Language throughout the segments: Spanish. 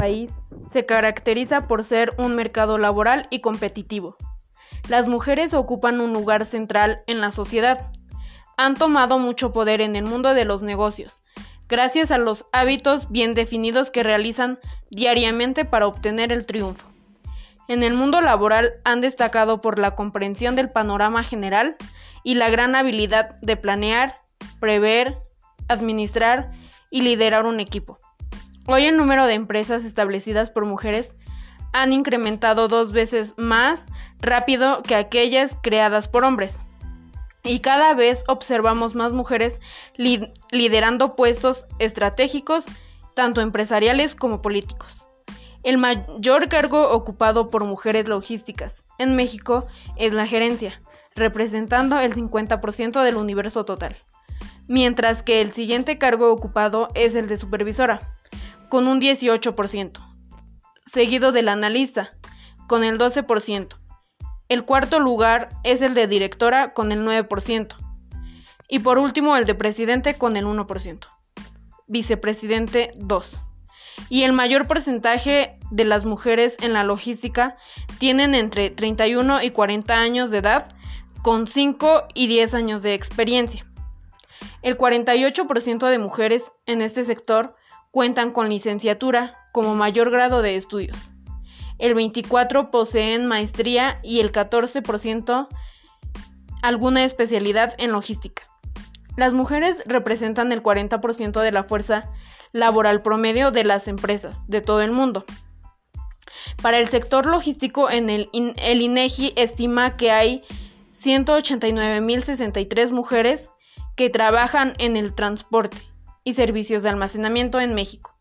país se caracteriza por ser un mercado laboral y competitivo. Las mujeres ocupan un lugar central en la sociedad. Han tomado mucho poder en el mundo de los negocios, gracias a los hábitos bien definidos que realizan diariamente para obtener el triunfo. En el mundo laboral han destacado por la comprensión del panorama general y la gran habilidad de planear, prever, administrar y liderar un equipo. Hoy el número de empresas establecidas por mujeres han incrementado dos veces más rápido que aquellas creadas por hombres. Y cada vez observamos más mujeres liderando puestos estratégicos, tanto empresariales como políticos. El mayor cargo ocupado por mujeres logísticas en México es la gerencia, representando el 50% del universo total, mientras que el siguiente cargo ocupado es el de supervisora, con un 18%, seguido del analista, con el 12%. El cuarto lugar es el de directora, con el 9%. Y por último, el de presidente, con el 1%. Vicepresidente, 2%. Y el mayor porcentaje de las mujeres en la logística tienen entre 31 y 40 años de edad, con 5 y 10 años de experiencia. El 48% de mujeres en este sector cuentan con licenciatura como mayor grado de estudios. El 24% poseen maestría y el 14% alguna especialidad en logística. Las mujeres representan el 40% de la fuerza laboral promedio de las empresas de todo el mundo. Para el sector logístico, en el, el INEGI estima que hay 189.063 mujeres que trabajan en el transporte y servicios de almacenamiento en México,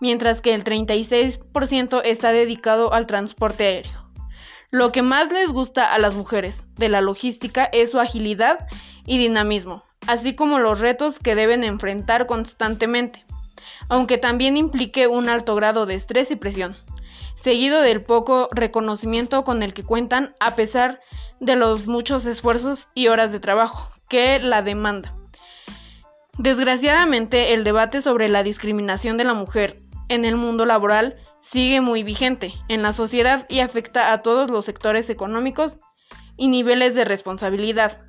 mientras que el 36% está dedicado al transporte aéreo. Lo que más les gusta a las mujeres de la logística es su agilidad y dinamismo, así como los retos que deben enfrentar constantemente, aunque también implique un alto grado de estrés y presión seguido del poco reconocimiento con el que cuentan a pesar de los muchos esfuerzos y horas de trabajo que la demanda. Desgraciadamente, el debate sobre la discriminación de la mujer en el mundo laboral sigue muy vigente en la sociedad y afecta a todos los sectores económicos y niveles de responsabilidad.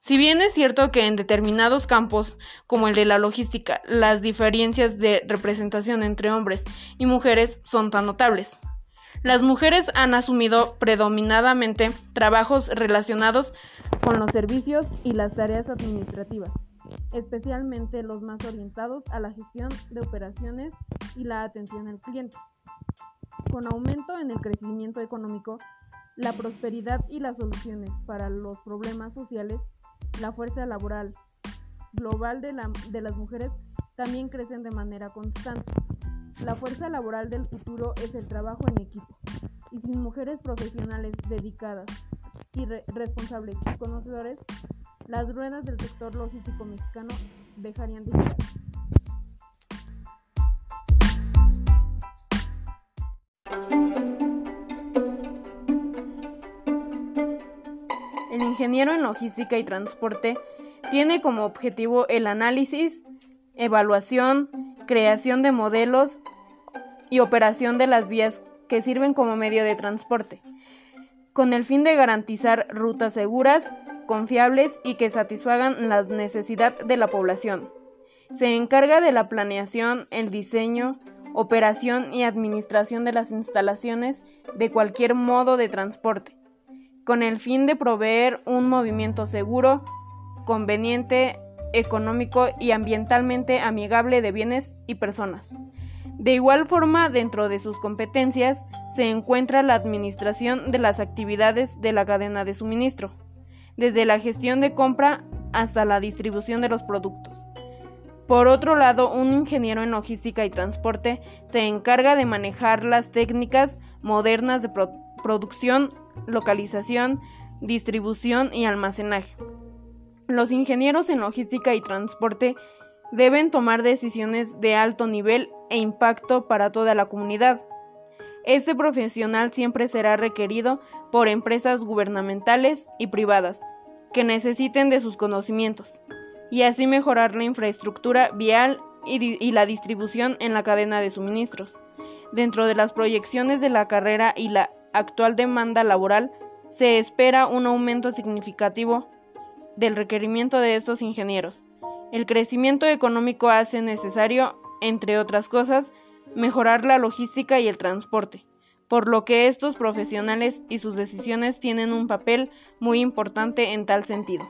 Si bien es cierto que en determinados campos, como el de la logística, las diferencias de representación entre hombres y mujeres son tan notables, las mujeres han asumido predominadamente trabajos relacionados con los servicios y las tareas administrativas, especialmente los más orientados a la gestión de operaciones y la atención al cliente. Con aumento en el crecimiento económico, la prosperidad y las soluciones para los problemas sociales, la fuerza laboral global de, las mujeres también crecen de manera constante. La fuerza laboral del futuro es el trabajo en equipo. Y sin mujeres profesionales dedicadas y responsables y conocedores, las ruedas del sector logístico mexicano dejarían de girar. El ingeniero en logística y transporte tiene como objetivo el análisis, evaluación, creación de modelos y operación de las vías que sirven como medio de transporte, con el fin de garantizar rutas seguras, confiables y que satisfagan la necesidad de la población. Se encarga de la planeación, el diseño, operación y administración de las instalaciones de cualquier modo de transporte, con el fin de proveer un movimiento seguro, conveniente, económico y ambientalmente amigable de bienes y personas. De igual forma, dentro de sus competencias se encuentra la administración de las actividades de la cadena de suministro, desde la gestión de compra hasta la distribución de los productos. Por otro lado, un ingeniero en logística y transporte se encarga de manejar las técnicas modernas de producción, localización, distribución y almacenaje. Los ingenieros en logística y transporte deben tomar decisiones de alto nivel e impacto para toda la comunidad. Este profesional siempre será requerido por empresas gubernamentales y privadas que necesiten de sus conocimientos y así mejorar la infraestructura vial y, la distribución en la cadena de suministros, Dentro de las proyecciones de la carrera y la actual demanda laboral, se espera un aumento significativo del requerimiento de estos ingenieros. El crecimiento económico hace necesario, entre otras cosas, mejorar la logística y el transporte, por lo que estos profesionales y sus decisiones tienen un papel muy importante en tal sentido.